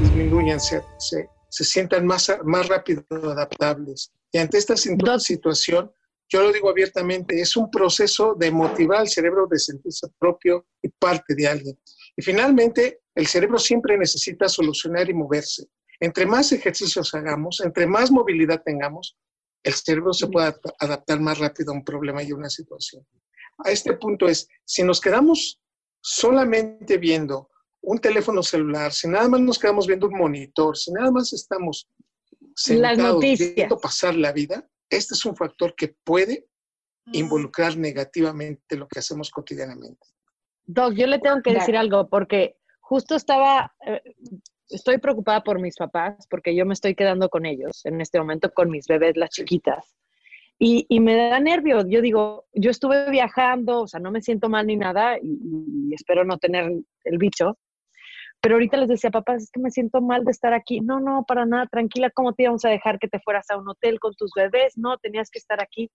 disminuyan, se, se, se, sientan más, más rápido adaptables. Y ante esta situación, yo lo digo abiertamente, es un proceso de motivar al cerebro de sentirse propio y parte de alguien. Y finalmente, el cerebro siempre necesita solucionar y moverse. Entre más ejercicios hagamos, entre más movilidad tengamos, el cerebro se puede adaptar más rápido a un problema y a una situación. A este punto es, si nos quedamos solamente viendo un teléfono celular, si nada más nos quedamos viendo un monitor, si nada más estamos sentados viendo pasar la vida, este es un factor que puede involucrar negativamente lo que hacemos cotidianamente. Doc, yo le tengo que decir algo porque justo estaba, eh, estoy preocupada por mis papás porque yo me estoy quedando con ellos en este momento, con mis bebés, las chiquitas. Y, y me da nervios. Yo digo, yo estuve viajando, o sea, no me siento mal ni nada y, y espero no tener el bicho, Pero ahorita les decía, papá, es que me siento mal de estar aquí. No, no, para nada, tranquila, ¿cómo te íbamos a dejar que te fueras a un hotel con tus bebés? No, tenías que estar aquí.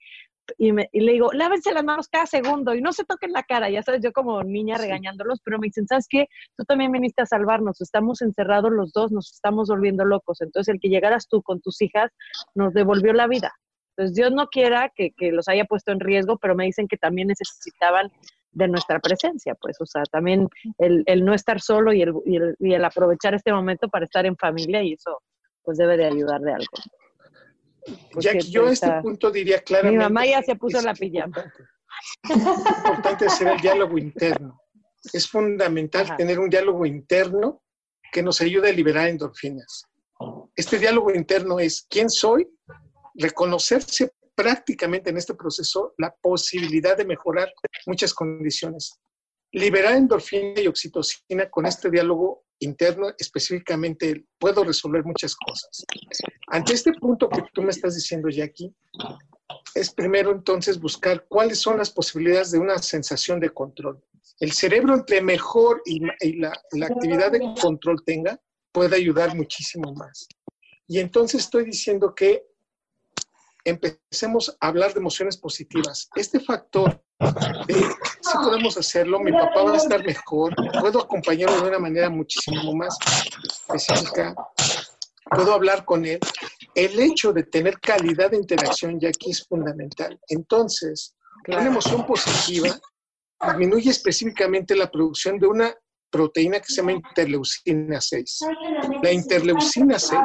Y, me, y le digo, lávense las manos cada segundo y no se toquen la cara. Ya sabes, yo como niña regañándolos, pero me dicen, ¿sabes qué? Tú también viniste a salvarnos, estamos encerrados los dos, nos estamos volviendo locos. Entonces, el que llegaras tú con tus hijas nos devolvió la vida. Entonces, Dios no quiera que, que los haya puesto en riesgo, pero me dicen que también necesitaban de nuestra presencia, pues, o sea, también el, el no estar solo y el, y, el, y el aprovechar este momento para estar en familia y eso, pues, debe de ayudar de algo. Ya que yo a este punto diría claramente... Mi mamá ya se puso la pijama. Es importante hacer el diálogo interno. Es fundamental Ajá. tener un diálogo interno que nos ayude a liberar endorfinas. Este diálogo interno es quién soy, reconocerse prácticamente en este proceso la posibilidad de mejorar muchas condiciones. Liberar endorfina y oxitocina con este diálogo interno, específicamente, puedo resolver muchas cosas. Ante este punto que tú me estás diciendo, Jackie, es primero entonces buscar cuáles son las posibilidades de una sensación de control. El cerebro, entre mejor y, la actividad de control tenga, puede ayudar muchísimo más. Y entonces estoy diciendo que empecemos a hablar de emociones positivas. Este factor, de si podemos hacerlo, mi papá va a estar mejor, puedo acompañarlo de una manera muchísimo más específica, puedo hablar con él. El hecho de tener calidad de interacción ya aquí es fundamental. Entonces, una emoción positiva disminuye específicamente la producción de una proteína que se llama interleucina 6. La interleucina 6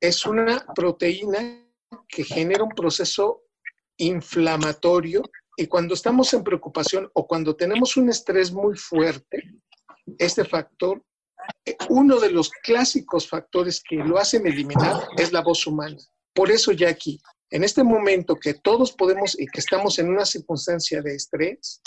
es una proteína que genera un proceso inflamatorio y cuando estamos en preocupación o cuando tenemos un estrés muy fuerte, este factor, eh, uno de los clásicos factores que lo hacen eliminar es la voz humana. Por eso ya aquí, en este momento que todos podemos y que estamos en una circunstancia de estrés,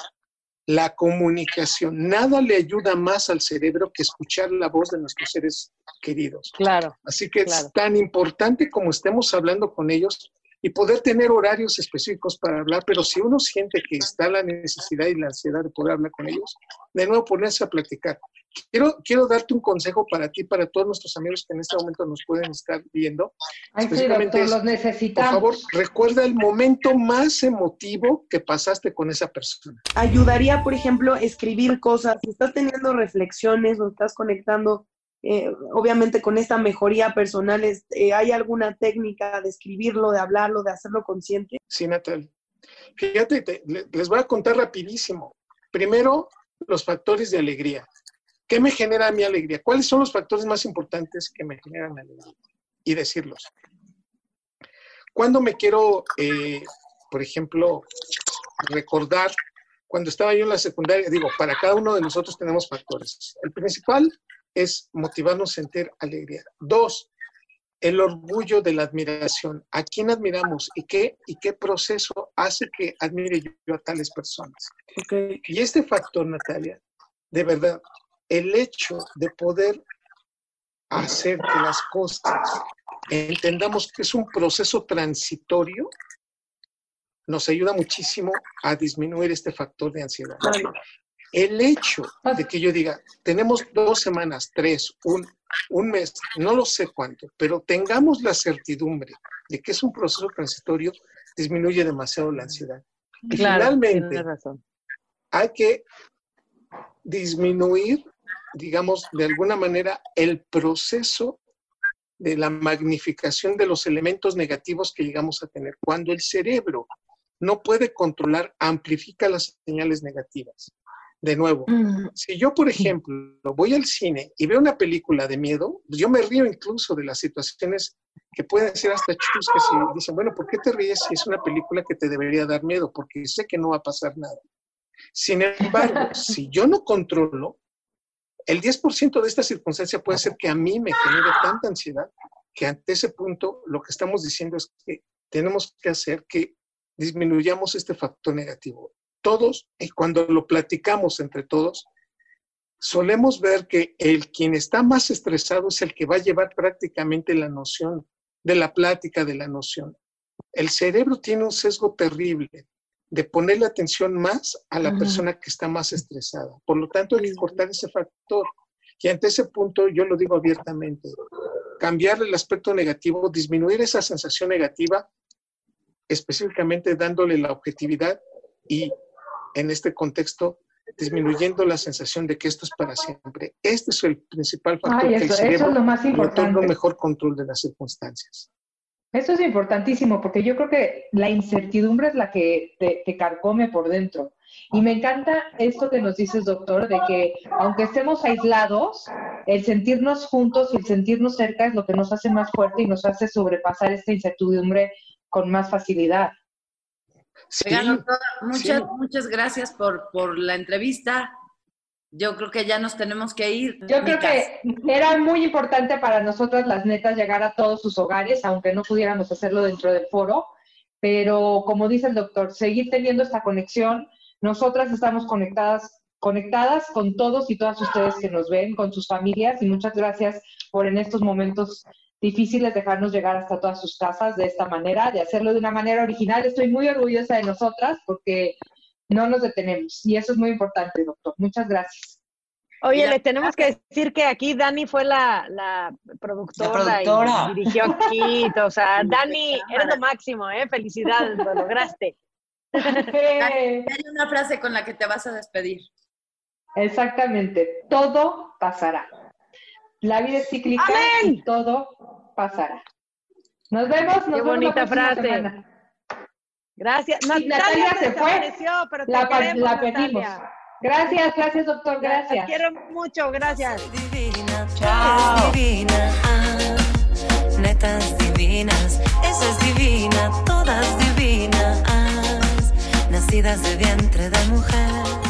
la comunicación, nada le ayuda más al cerebro que escuchar la voz de nuestros seres queridos. Claro. Así que claro. es tan importante como estemos hablando con ellos y poder tener horarios específicos para hablar, pero si uno siente que está la necesidad y la ansiedad de poder hablar con ellos, de nuevo ponerse a platicar. Quiero, quiero darte un consejo para ti, para todos nuestros amigos que en este momento nos pueden estar viendo. Ay, sí, doctor, es, los necesitamos. Por favor, recuerda el momento más emotivo que pasaste con esa persona. ayudaría, por ejemplo, escribir cosas. Si estás teniendo reflexiones o estás conectando, eh, obviamente, con esta mejoría personal, es- eh, ¿hay alguna técnica de escribirlo, de hablarlo, de hacerlo consciente? Sí, Natal. Fíjate, te- le- les voy a contar rapidísimo. Primero, los factores de alegría. ¿Qué me genera mi alegría? ¿Cuáles son los factores más importantes que me generan alegría? Y decirlos. Cuando me quiero, eh, por ejemplo, recordar, cuando estaba yo en la secundaria, digo, para cada uno de nosotros tenemos factores. El principal es motivarnos a sentir alegría. Dos, el orgullo de la admiración. ¿A quién admiramos y qué, y qué proceso hace que admire yo a tales personas? Y este factor, Natalia, de verdad, el hecho de poder hacer que las cosas entendamos que es un proceso transitorio, nos ayuda muchísimo a disminuir este factor de ansiedad. El hecho de que yo diga, tenemos dos semanas, tres, un, un mes, no lo sé cuánto, pero tengamos la certidumbre de que es un proceso transitorio, disminuye demasiado la ansiedad. Y Claro, finalmente, razón. hay que disminuir, digamos, de alguna manera, el proceso de la magnificación de los elementos negativos que llegamos a tener. Cuando el cerebro no puede controlar, amplifica las señales negativas. De nuevo, si yo, por ejemplo, voy al cine y veo una película de miedo, pues yo me río incluso de las situaciones que pueden ser hasta chuscas y dicen, bueno, ¿por qué te ríes si es una película que te debería dar miedo? Porque sé que no va a pasar nada. Sin embargo, si yo no controlo, el 10% de esta circunstancia puede ser que a mí me genere tanta ansiedad que ante ese punto lo que estamos diciendo es que tenemos que hacer que disminuyamos este factor negativo. Todos, y cuando lo platicamos entre todos, solemos ver que el quien está más estresado es el que va a llevar prácticamente la noción de la plática, de la noción. El cerebro tiene un sesgo terrible de ponerle atención más a la persona que está más estresada. Por lo tanto, hay que cortar ese factor. Y ante ese punto, yo lo digo abiertamente, cambiar el aspecto negativo, disminuir esa sensación negativa, específicamente dándole la objetividad y en este contexto disminuyendo la sensación de que esto es para siempre. Este es el principal factor Ay, que el eso- eso cerebro es lo más importante. un mejor control de las circunstancias. Eso es importantísimo porque yo creo que la incertidumbre es la que te, te carcome por dentro. Y me encanta esto que nos dices, doctor, de que aunque estemos aislados, el sentirnos juntos y el sentirnos cerca es lo que nos hace más fuerte y nos hace sobrepasar esta incertidumbre con más facilidad. Doctor, muchas, muchas gracias por, por la entrevista. Yo creo que ya nos tenemos que ir. Yo creo que era muy importante para nosotras las netas llegar a todos sus hogares, aunque no pudiéramos hacerlo dentro del foro, pero como dice el doctor, seguir teniendo esta conexión. Nosotras estamos conectadas, conectadas con todos y todas ustedes que nos ven, con sus familias, y muchas gracias por en estos momentos difíciles dejarnos llegar hasta todas sus casas de esta manera, de hacerlo de una manera original. Estoy muy orgullosa de nosotras porque no nos detenemos y eso es muy importante, doctor. Muchas gracias. Oye, le tenemos que decir que aquí Dani fue la, la productora, y productora. dirigió aquí. O sea, Dani, eres lo máximo, ¿eh? Felicidades, lo lograste. Hay una frase con la que te vas a despedir. Exactamente, todo pasará. La vida es cíclica y todo pasará. Nos vemos, nos Qué vemos la bonita próxima frase. semana. Gracias. Sí, Natalia se fue. pero La, queremos, la pedimos. Natalia. Gracias, gracias, doctor, gracias. Te quiero mucho, gracias. Chao. divina, ah, netas divinas, esa es divina, todas divinas, nacidas de vientre de mujer.